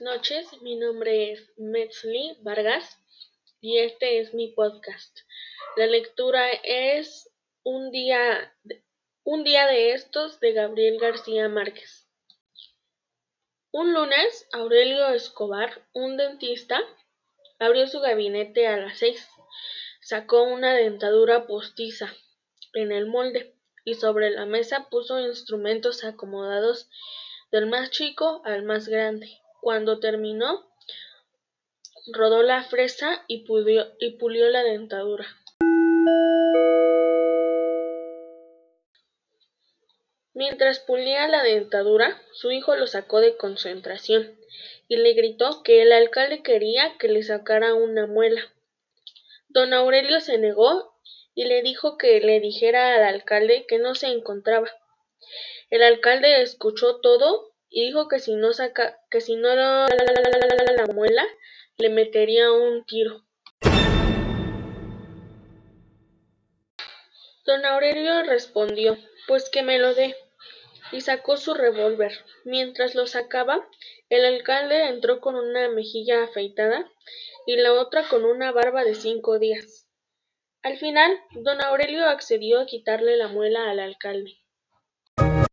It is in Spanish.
noches, mi nombre es Metzli Vargas y este es mi podcast. La lectura es Un día, un día de estos de Gabriel García Márquez. Un lunes, Aurelio Escobar, un dentista, abrió su gabinete a las seis. Sacó una dentadura postiza en el molde y sobre la mesa puso instrumentos acomodados del más chico al más grande. Cuando terminó, rodó la fresa y pulió, y pulió la dentadura. Mientras pulía la dentadura, su hijo lo sacó de concentración y le gritó que el alcalde quería que le sacara una muela. Don Aurelio se negó y le dijo que le dijera al alcalde que no se encontraba. El alcalde escuchó todo y dijo que si no saca, que si no la, la muela, le metería un tiro. Don Aurelio respondió, pues que me lo dé, y sacó su revólver. Mientras lo sacaba, el alcalde entró con una mejilla afeitada y la otra con una barba de cinco días. Al final, don Aurelio accedió a quitarle la muela al alcalde. Thank you